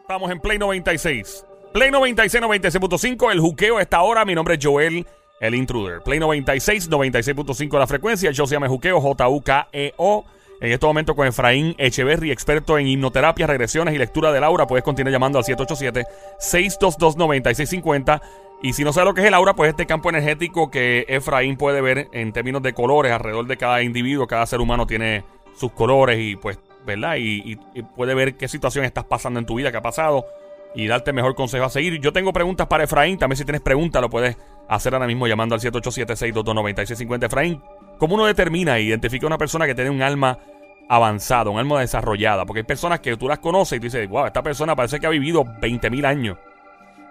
Estamos en Play 96. Play 96, 96.5. El juqueo está ahora. Mi nombre es Joel, el intruder. Play 96, 96.5 la frecuencia. Yo se llama Juqueo, J-U-K-E-O. En este momento con Efraín Echeverry, experto en hipnoterapia, regresiones y lectura del aura. Puedes continuar llamando al 787-622-9650. Y si no sabes lo que es el aura, pues este campo energético que Efraín puede ver en términos de colores alrededor de cada individuo, cada ser humano tiene sus colores y pues, ¿verdad? Y, puede ver qué situación estás pasando en tu vida, qué ha pasado y darte mejor consejo a seguir. Yo tengo preguntas para Efraín. También si tienes preguntas lo puedes hacer ahora mismo llamando al 787-622-9650. Efraín, ¿cómo uno determina e identifica a una persona que tiene un alma avanzada, un alma desarrollada? Porque hay personas que tú las conoces y tú dices, wow, esta persona parece que ha vivido 20.000 años.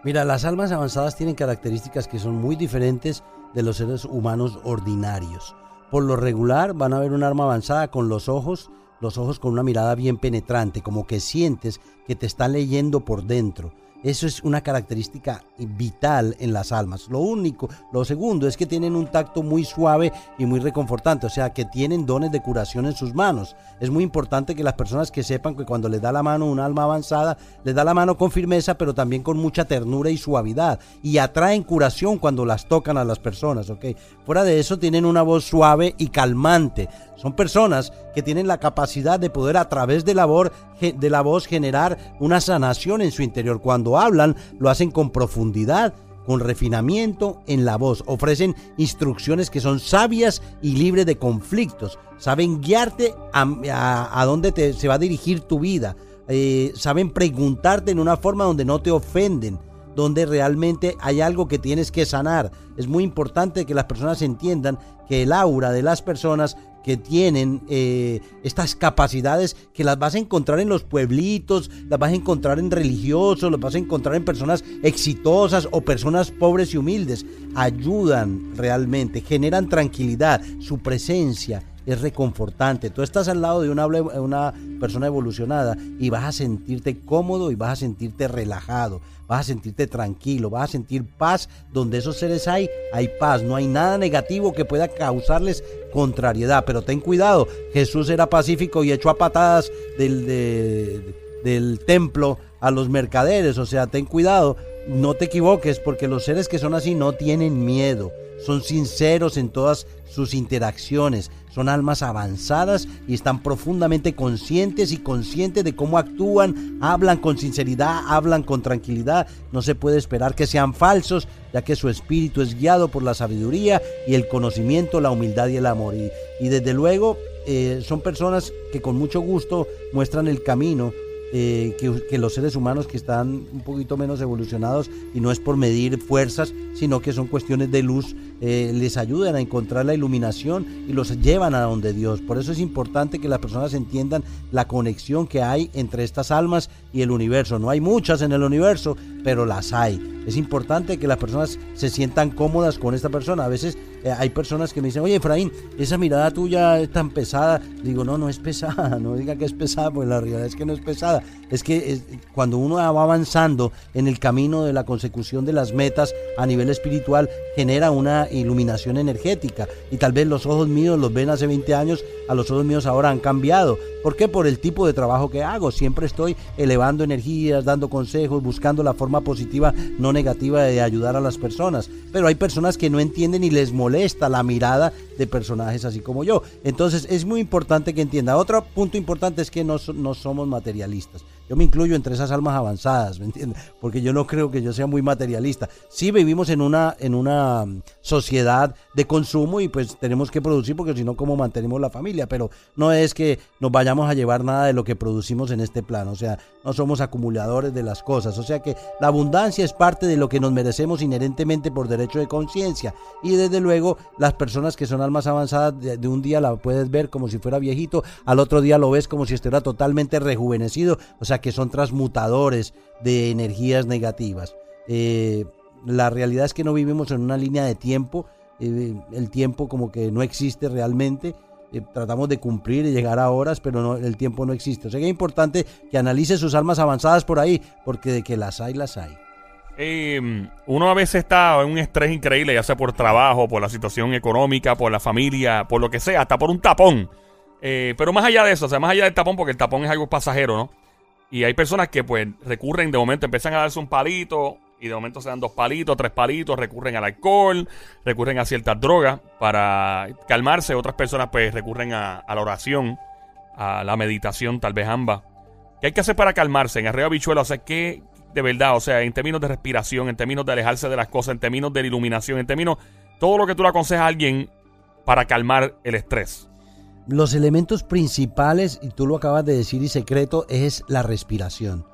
Mira, las almas avanzadas tienen características que son muy diferentes de los seres humanos ordinarios. Por lo regular van a ver un alma avanzada con los ojos los ojos con una mirada bien penetrante, como que sientes que te está leyendo por dentro. Eso es una característica vital en las almas. Lo único, lo segundo es que tienen un tacto muy suave y muy reconfortante, o sea, que tienen dones de curación en sus manos. Es muy importante que las personas que sepan que cuando les da la mano un alma avanzada, les da la mano con firmeza, pero también con mucha ternura y suavidad y atraen curación cuando las tocan a las personas, ¿ok? Fuera de eso tienen una voz suave y calmante. Son personas que tienen la capacidad de poder a través de la, voz, de la voz generar una sanación en su interior. Cuando hablan, lo hacen con profundidad, con refinamiento en la voz. Ofrecen instrucciones que son sabias y libres de conflictos. Saben guiarte a, dónde te, se va a dirigir tu vida. Eh, saben preguntarte en una forma donde no te ofenden donde realmente hay algo que tienes que sanar. Es muy importante que las personas entiendan que el aura de las personas que tienen eh, estas capacidades que las vas a encontrar en los pueblitos, las vas a encontrar en religiosos, las vas a encontrar en personas exitosas o personas pobres y humildes. Ayudan realmente, generan tranquilidad, su presencia es reconfortante. Tú estás al lado de una, persona evolucionada y vas a sentirte cómodo y vas a sentirte relajado, vas a sentirte tranquilo, vas a sentir paz. Donde esos seres hay, hay paz. No hay nada negativo que pueda causarles contrariedad. Pero ten cuidado, Jesús era pacífico y echó a patadas del templo a los mercaderes. O sea, ten cuidado, no te equivoques porque los seres que son así no tienen miedo son sinceros en todas sus interacciones, son almas avanzadas y están profundamente conscientes y conscientes de cómo actúan, hablan con sinceridad, hablan con tranquilidad, no se puede esperar que sean falsos, ya que su espíritu es guiado por la sabiduría y el conocimiento, la humildad y el amor. Y, desde luego eh, son personas que con mucho gusto muestran el camino eh, que, los seres humanos que están un poquito menos evolucionados y no es por medir fuerzas, sino que son cuestiones de luz, eh, les ayudan a encontrar la iluminación y los llevan a donde Dios. Por eso es importante que las personas entiendan la conexión que hay entre estas almas y el universo. No hay muchas en el universo, pero las hay. Es importante que las personas se sientan cómodas con esta persona. A veces eh, hay personas que me dicen, oye Efraín, esa mirada tuya es tan pesada. Digo, no, no es pesada, no diga que es pesada, pues la realidad es que no es pesada. Es que cuando uno va avanzando en el camino de la consecución de las metas a nivel espiritual, genera una iluminación energética. Y tal vez los ojos míos los ven hace 20 años, a los ojos míos ahora han cambiado. ¿Por qué? Por el tipo de trabajo que hago. Siempre estoy elevando energías, dando consejos, buscando la forma positiva, no negativa de ayudar a las personas. Pero hay personas que no entienden y les molesta la mirada de personajes así como yo. Entonces es muy importante que entienda. Otro punto importante es que no, no somos materialistas. Yo me incluyo entre esas almas avanzadas, ¿me entiendes? Porque yo no creo que yo sea muy materialista. Sí vivimos en una, en una sociedad de consumo y pues tenemos que producir porque si no, ¿cómo mantenemos la familia? Pero no es que nos vayamos a llevar nada de lo que producimos en este plano. O sea, no somos acumuladores de las cosas. O sea que la abundancia es parte de lo que nos merecemos inherentemente por derecho de conciencia. Y desde luego, las personas que son almas avanzadas, de, de un día la puedes ver como si fuera viejito, al otro día lo ves como si estuviera totalmente rejuvenecido. O sea, que son transmutadores de energías negativas. Eh, la realidad es que no vivimos en una línea de tiempo, eh, el tiempo como que no existe realmente. Eh, tratamos de cumplir y llegar a horas, pero el tiempo no existe. O sea que es importante que analice sus almas avanzadas por ahí, porque de que las hay, las hay. uno a veces está en un estrés increíble, ya sea por trabajo, por la situación económica, por la familia, por lo que sea, hasta por un tapón. Pero más allá de eso, o sea, más allá del tapón, porque el tapón es algo pasajero, ¿no? Y hay personas que pues recurren, de momento empiezan a darse un palito y de momento se dan dos palitos, tres palitos, recurren al alcohol, recurren a ciertas drogas para calmarse. Otras personas pues recurren a, la oración, a la meditación, tal vez ambas. ¿Qué hay que hacer para calmarse? En arriba bichuelo, o sea, ¿qué de verdad? O sea, en términos de respiración, en términos de alejarse de las cosas, en términos de la iluminación, en términos... Todo lo que tú le aconsejas a alguien para calmar el estrés. Los elementos principales, y tú lo acabas de decir y secreto, es la respiración.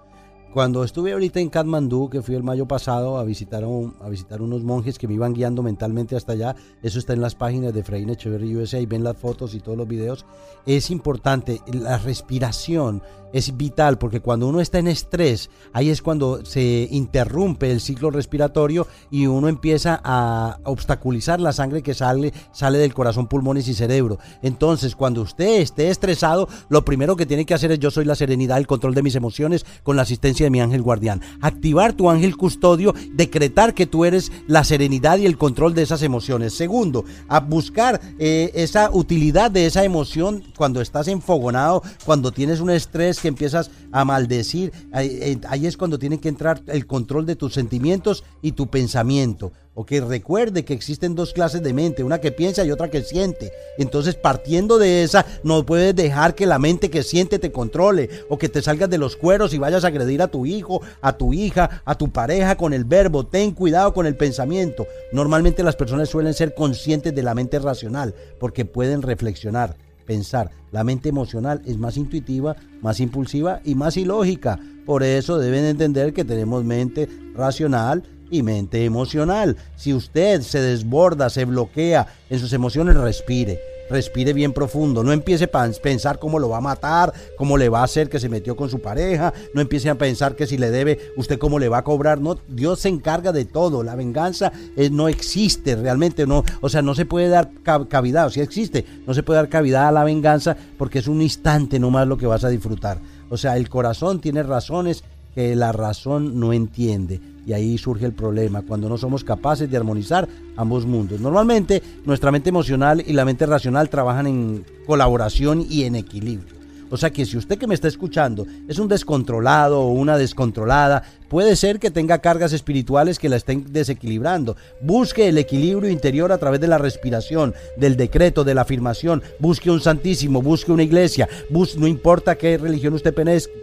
Cuando estuve ahorita en Kathmandú, que fui el mayo pasado a visitar, a visitar unos monjes que me iban guiando mentalmente hasta allá, eso está en las páginas de Freine Echeverry USA y ven las fotos y todos los videos, es importante, la respiración es vital porque cuando uno está en estrés, ahí es cuando se interrumpe el ciclo respiratorio y uno empieza a obstaculizar la sangre que sale, sale del corazón, pulmones y cerebro. Entonces, cuando usted esté estresado, lo primero que tiene que hacer es yo soy la serenidad, el control de mis emociones con la asistencia de mi ángel guardián. Activar tu ángel custodio, decretar que tú eres la serenidad y el control de esas emociones. Segundo, a buscar eh, esa utilidad de esa emoción cuando estás enfogonado, cuando tienes un estrés que empiezas a maldecir, eh, ahí, es cuando tiene que entrar el control de tus sentimientos y tu pensamiento. O que recuerde que existen dos clases de mente, una que piensa y otra que siente. Entonces, partiendo de esa, no puedes dejar que la mente que siente te controle o que te salgas de los cueros y vayas a agredir a tu hijo, a tu hija, a tu pareja con el verbo. Ten cuidado con el pensamiento. Normalmente las personas suelen ser conscientes de la mente racional porque pueden reflexionar pensar. La mente emocional es más intuitiva, más impulsiva y más ilógica. Por eso deben entender que tenemos mente racional y mente emocional. Si usted se desborda, se bloquea en sus emociones, respire respire bien profundo, no empiece a pensar cómo lo va a matar, cómo le va a hacer que se metió con su pareja, no empiece a pensar que si le debe, usted cómo le va a cobrar, no, Dios se encarga de todo, la venganza eh, no existe realmente, no, o sea, no se puede dar cavidad, o si existe, no se puede dar cavidad a la venganza porque es un instante nomás lo que vas a disfrutar. O sea, el corazón tiene razones que la razón no entiende. Y ahí surge el problema, cuando no somos capaces de armonizar ambos mundos. Normalmente nuestra mente emocional y la mente racional trabajan en colaboración y en equilibrio. O sea que si usted que me está escuchando es un descontrolado o una descontrolada, Puede ser que tenga cargas espirituales que la estén desequilibrando. Busque el equilibrio interior a través de la respiración, del decreto, de la afirmación. Busque un santísimo, busque una iglesia. no importa qué religión usted pertenezca,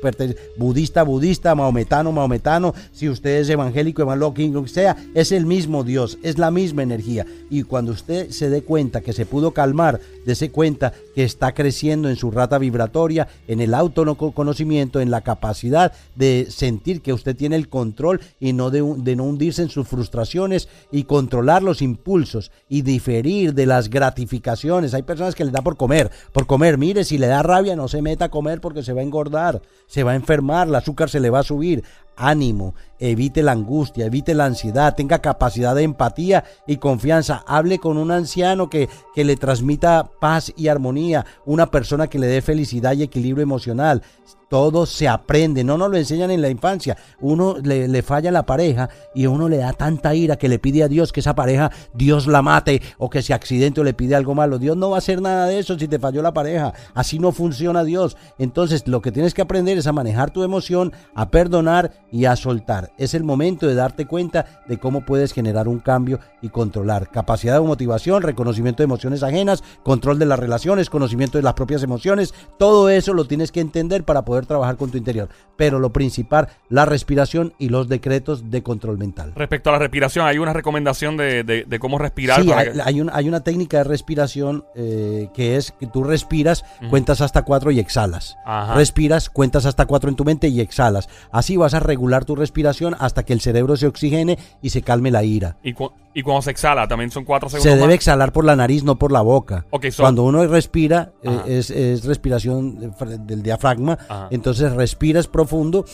budista, budista, maometano, maometano. Si usted es evangélico, evangélico, lo que sea, es el mismo Dios, es la misma energía. Y cuando usted se dé cuenta que se pudo calmar, dése cuenta que está creciendo en su rata vibratoria, en el autoconocimiento, en la capacidad de sentir que usted tiene el control y no de, de no hundirse en sus frustraciones y controlar los impulsos y diferir de las gratificaciones. Hay personas que le da por comer, por comer. Mire, si le da rabia, no se meta a comer porque se va a engordar, se va a enfermar, el azúcar se le va a subir ánimo, evite la angustia, evite la ansiedad, tenga capacidad de empatía y confianza. Hable con un anciano que, que le transmita paz y armonía, una persona que le dé felicidad y equilibrio emocional. Todo se aprende, no nos lo enseñan en la infancia. Uno le, le falla a la pareja y uno le da tanta ira que le pide a Dios que esa pareja Dios la mate o que se accidente o le pide algo malo. Dios no va a hacer nada de eso si te falló la pareja. Así no funciona Dios. Entonces lo que tienes que aprender es a manejar tu emoción, a perdonar y a soltar. Es el momento de darte cuenta de cómo puedes generar un cambio y controlar. Capacidad de motivación, reconocimiento de emociones ajenas, control de las relaciones, conocimiento de las propias emociones. Todo eso lo tienes que entender para poder trabajar con tu interior. Pero lo principal, la respiración y los decretos de control mental. Respecto a la respiración, ¿hay una recomendación de, cómo respirar? Sí, hay, hay, una técnica de respiración eh, que es que tú respiras, cuentas hasta cuatro y exhalas. Respiras, cuentas hasta cuatro en tu mente y exhalas. Así vas a regular tu respiración hasta que el cerebro se oxigene y se calme la ira. ¿Y, y cuando se exhala, también son cuatro segundos? Se debe exhalar por la nariz, no por la boca. Cuando uno respira, eh, es, respiración del diafragma, entonces respiras profundo.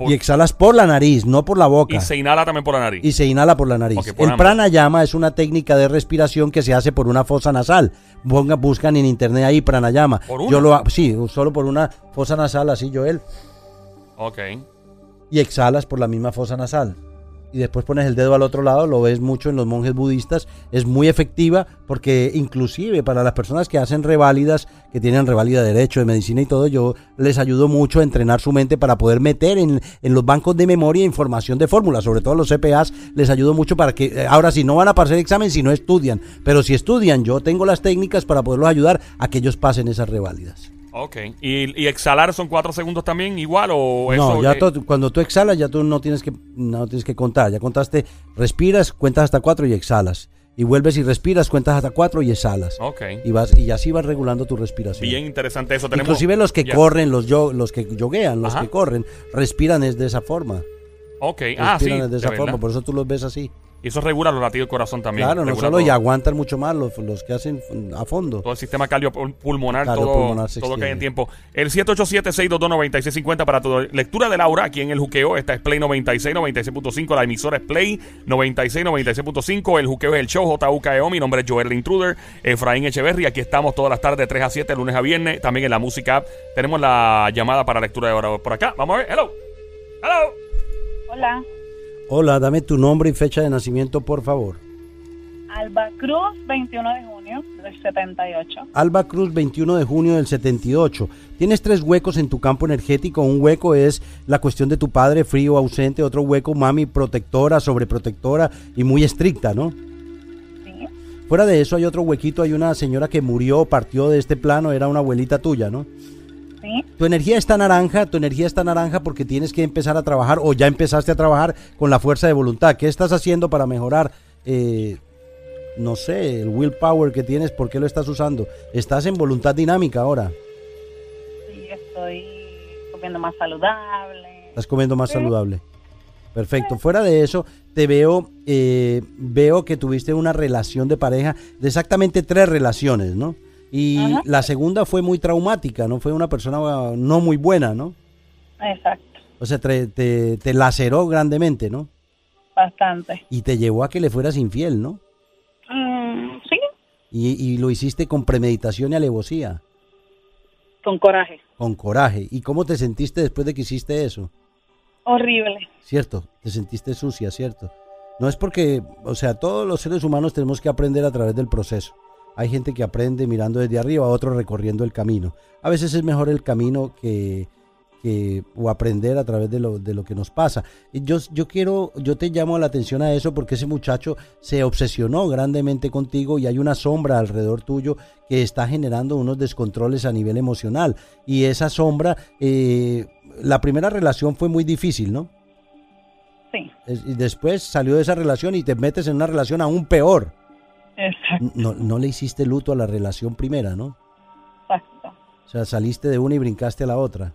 y exhalas por la nariz, no por la boca. Y se inhala también por la nariz. Y se inhala por la nariz. el pranayama es una técnica de respiración que se hace por una fosa nasal. buscan en internet ahí pranayama. ¿Por una? Yo lo sí, solo por una fosa nasal, así Joel. Ok. Y exhalas por la misma fosa nasal. y después pones el dedo al otro lado, lo ves mucho en los monjes budistas, es muy efectiva porque inclusive para las personas que hacen reválidas, que tienen reválida de derecho, de medicina y todo, yo les ayudo mucho a entrenar su mente para poder meter en, en los bancos de memoria información de fórmulas, sobre todo los CPAs, les ayudo mucho para que, eh, ahora si no van a pasar el examen si no estudian, pero si estudian, yo tengo las técnicas para poderlos ayudar a que ellos pasen esas reválidas. Ok. ¿Y, y exhalar son cuatro segundos también igual o eso? No, ya cuando tú exhalas ya tú no tienes que no tienes que contar, ya contaste, respiras, cuentas hasta cuatro y exhalas. Y vuelves y respiras, cuentas hasta cuatro y exhalas. Ok. Y vas y así vas regulando tu respiración. Bien interesante eso. Tenemos, Inclusive los que corren, los yo, los que yoguean, los Ajá. que corren, respiran es de esa forma. Ok. Ah, sí. Respiran es de esa forma, verdad. por eso tú los ves así. Y eso regula los latidos del corazón también. claro, no solo y aguantan mucho más los, los que hacen a fondo. todo el sistema cardiopulmonar, todo, todo que hay en tiempo. El 787-622-9650 para tu lectura de Laura aquí en el juqueo. Esta es Play 96, 96.5. La emisora es Play 96, 96.5. El juqueo es el show JUKEO. Mi nombre es Joel Intruder. Efraín Echeverry. Aquí estamos todas las tardes de 3 a 7, lunes a viernes. También en la música app. Tenemos la llamada para lectura de ahora por acá. Vamos a ver. Hello. Hello. Hola, Hola, dame tu nombre y fecha de nacimiento, por favor. Alba Cruz, 21 de junio del 78. Alba Cruz, 21 de junio del 78. Tienes tres huecos en tu campo energético. Un hueco es la cuestión de tu padre frío, ausente. Otro hueco, mami protectora, sobreprotectora y muy estricta, ¿no? Sí, Fuera de eso hay otro huequito. Hay una señora que murió, partió de este plano. Era una abuelita tuya, ¿no? Sí. Tu energía está naranja, tu energía está naranja porque tienes que empezar a trabajar o ya empezaste a trabajar con la fuerza de voluntad. ¿Qué estás haciendo para mejorar, eh, no sé, el willpower que tienes? ¿Por qué lo estás usando? Estás en voluntad dinámica ahora. Sí, estoy comiendo más saludable. Estás comiendo más saludable. Perfecto. Fuera de eso, te veo, eh, veo que tuviste una relación de pareja, de exactamente tres relaciones, ¿no? Y Ajá. la segunda fue muy traumática, ¿no? Fue una persona uh, no muy buena, ¿no? Exacto, O sea, te, te, te laceró grandemente, ¿no? bastante. Y te llevó a que le fueras infiel, ¿no? Mm, sí, Y, y lo hiciste con premeditación y alevosía, con coraje. con coraje. ¿Y cómo te sentiste después de que hiciste eso? Horrible. ¿Cierto? Te sentiste sucia, ¿cierto? No es porque, o sea, todos los seres humanos tenemos que aprender a través del proceso. Hay gente que aprende mirando desde arriba, otros recorriendo el camino. A veces es mejor el camino que, que o aprender a través de lo, de lo que nos pasa. Y yo, yo quiero, yo te llamo la atención a eso porque ese muchacho se obsesionó grandemente contigo y hay una sombra alrededor tuyo que está generando unos descontroles a nivel emocional. Y esa sombra, eh, la primera relación fue muy difícil, ¿no? Sí, Y después salió de esa relación y te metes en una relación aún peor. Exacto, No, no le hiciste luto a la relación primera, ¿no? exacto. O sea, saliste de una y brincaste a la otra.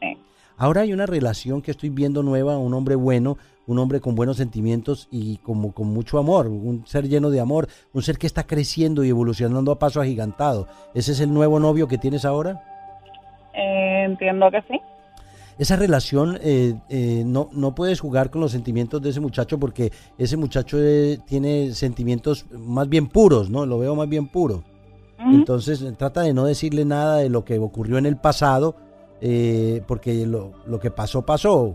Sí. Ahora hay una relación que estoy viendo nueva, un hombre bueno, un hombre con buenos sentimientos y como con mucho amor, un ser lleno de amor, un ser que está creciendo y evolucionando a paso agigantado. ¿Ese es el nuevo novio que tienes ahora? Eh, entiendo que sí. Esa relación, eh, eh, no, no puedes jugar con los sentimientos de ese muchacho porque ese muchacho eh, tiene sentimientos más bien puros, ¿no? Lo veo más bien puro. Entonces eh, trata de no decirle nada de lo que ocurrió en el pasado, eh, porque lo, lo que pasó, pasó.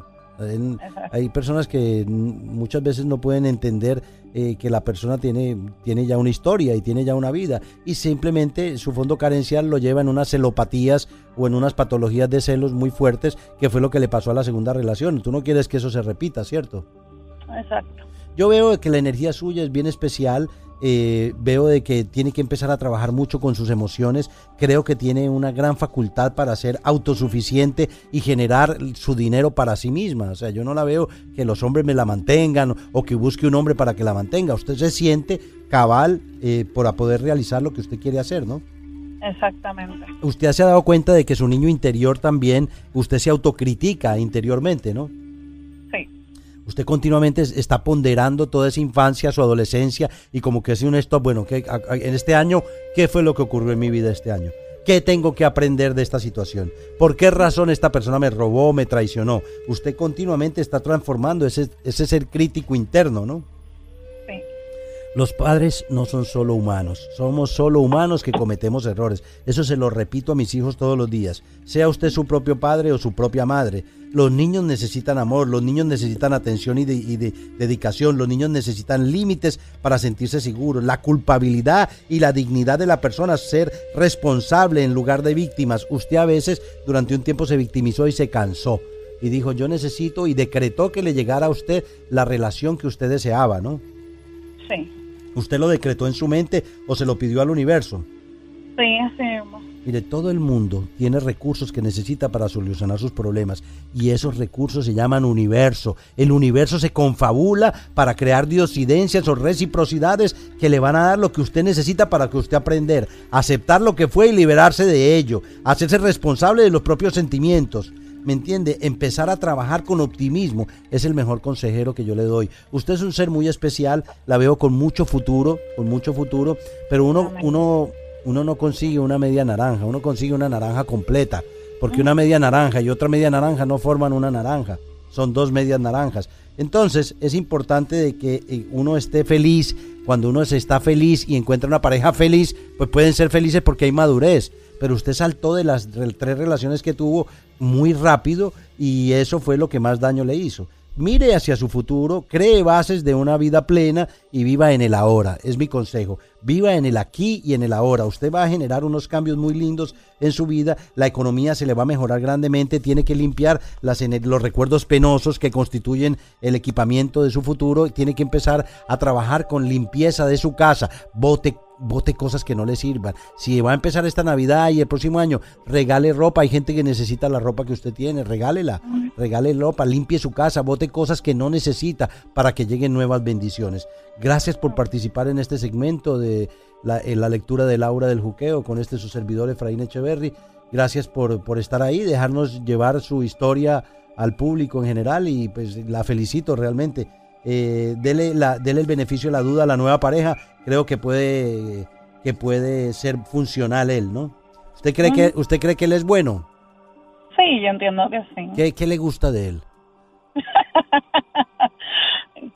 Hay personas que muchas veces no pueden entender eh, que la persona tiene, tiene ya una historia y tiene ya una vida y simplemente su fondo carencial lo lleva en unas celopatías o en unas patologías de celos muy fuertes, que fue lo que le pasó a la segunda relación. Tú no quieres que eso se repita, ¿cierto? Exacto. Yo veo que la energía suya es bien especial. eh, veo de que tiene que empezar a trabajar mucho con sus emociones. Creo que tiene una gran facultad para ser autosuficiente y generar su dinero para sí misma. O sea, yo no la veo que los hombres me la mantengan o que busque un hombre para que la mantenga. Usted se siente cabal eh, para poder realizar lo que usted quiere hacer, ¿no? Exactamente. Usted se ha dado cuenta de que su niño interior también, usted se autocritica interiormente, ¿no? Usted continuamente es- está ponderando toda esa infancia, su adolescencia y como que hace un stop, bueno, ¿qué- a- a- en este año, ¿qué fue lo que ocurrió en mi vida este año? ¿Qué tengo que aprender de esta situación? ¿Por qué razón esta persona me robó, me traicionó? Usted continuamente está transformando ese, ese ser crítico interno, ¿no? sí. Los padres no son solo humanos, somos solo humanos que cometemos errores. Eso se lo repito a mis hijos todos los días. Sea usted su propio padre o su propia madre. Los niños necesitan amor, los niños necesitan atención y, dedicación, los niños necesitan límites para sentirse seguros. La culpabilidad y la dignidad de la persona, ser responsable en lugar de víctimas. Usted a veces durante un tiempo se victimizó y se cansó y dijo yo necesito y decretó que le llegara a usted la relación que usted deseaba, ¿no? Sí. ¿Usted lo decretó en su mente o se lo pidió al universo? Sí, así. Mire, todo el mundo tiene recursos que necesita para solucionar sus problemas y esos recursos se llaman universo. El universo se confabula para crear diosidencias o reciprocidades que le van a dar lo que usted necesita para que usted aprender, aceptar lo que fue y liberarse de ello, hacerse responsable de los propios sentimientos. ¿Me entiende? Empezar a trabajar con optimismo es el mejor consejero que yo le doy. Usted es un ser muy especial, la veo con mucho futuro, con mucho futuro, pero uno, uno, uno no consigue una media naranja, uno consigue una naranja completa, porque una media naranja y otra media naranja no forman una naranja, son dos medias naranjas. Entonces es importante de que eh, uno esté feliz, cuando uno se está feliz y encuentra una pareja feliz, pues pueden ser felices porque hay madurez pero usted saltó de las tres relaciones que tuvo muy rápido y eso fue lo que más daño le hizo. Mire hacia su futuro, cree bases de una vida plena y viva en el ahora. Es mi consejo. Viva en el aquí y en el ahora. Usted va a generar unos cambios muy lindos en su vida. La economía se le va a mejorar grandemente. Tiene que limpiar los recuerdos penosos que constituyen el equipamiento de su futuro. Tiene que empezar a trabajar con limpieza de su casa. Bote bote cosas que no le sirvan. Si va a empezar esta Navidad y el próximo año, regale ropa. Hay gente que necesita la ropa que usted tiene, regálela. Regale ropa, limpie su casa, bote cosas que no necesita para que lleguen nuevas bendiciones. Gracias por participar en este segmento de la, lectura de Laura del Juqueo con este su servidor Efraín Echeverry. Gracias por, por estar ahí, dejarnos llevar su historia al público en general y pues la felicito realmente eh, dele, la, dele el beneficio de la duda a la nueva pareja, creo que puede, que puede ser funcional él, ¿no? ¿Usted cree, que, ¿Usted cree que él es bueno? Sí, yo entiendo que sí. ¿Qué, qué le gusta de él?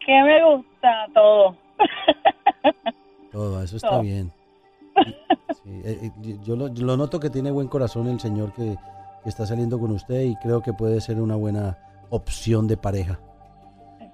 ¿Qué me gusta? Todo. Todo, eso está bien. Eh, eh, yo, lo, lo, noto que tiene buen corazón el señor que, que está saliendo con usted y creo que puede ser una buena opción de pareja.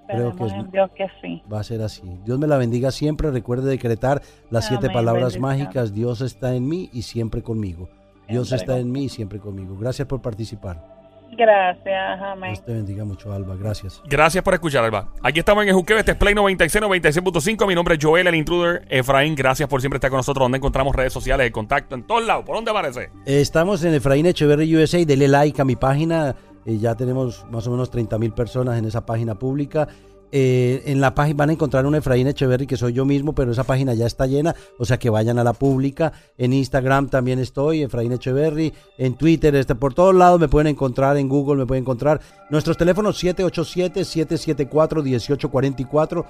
Creo que, Dios que sí. Va a ser así. Dios me la bendiga siempre. Recuerde decretar las siete palabras mágicas. Dios está en mí y siempre conmigo. Dios está en mí y siempre conmigo. Gracias por participar. Gracias, amén. Dios te bendiga mucho, Alba. Gracias. Gracias por escuchar, Alba. Aquí estamos en el Juqueo. Este es Play 96, 96.5. Mi nombre es Joel, el intruder. Efraín, gracias por siempre estar con nosotros. Donde encontramos redes sociales de contacto? En todos lados. ¿Por dónde aparece? Estamos en Efraín Echeverry USA. Dele like a mi página eh, ya tenemos más o menos 30 mil personas en esa página pública. Eh, en la página van a encontrar un Efraín Echeverry que soy yo mismo, pero esa página ya está llena, o sea que vayan a la pública. En Instagram también estoy, Efraín Echeverry, en Twitter, este, por todos lados me pueden encontrar, en Google me pueden encontrar. Nuestros teléfonos 787-774-1844,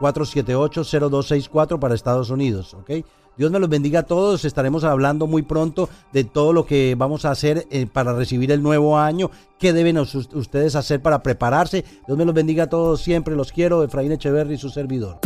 787-478-0264 para Estados Unidos, ¿ok? Dios me los bendiga a todos. Estaremos hablando muy pronto de todo lo que vamos a hacer eh, para recibir el nuevo año. ¿Qué deben ustedes hacer para prepararse? Dios me los bendiga a todos siempre. Los quiero. Efraín Echeverry, su servidor.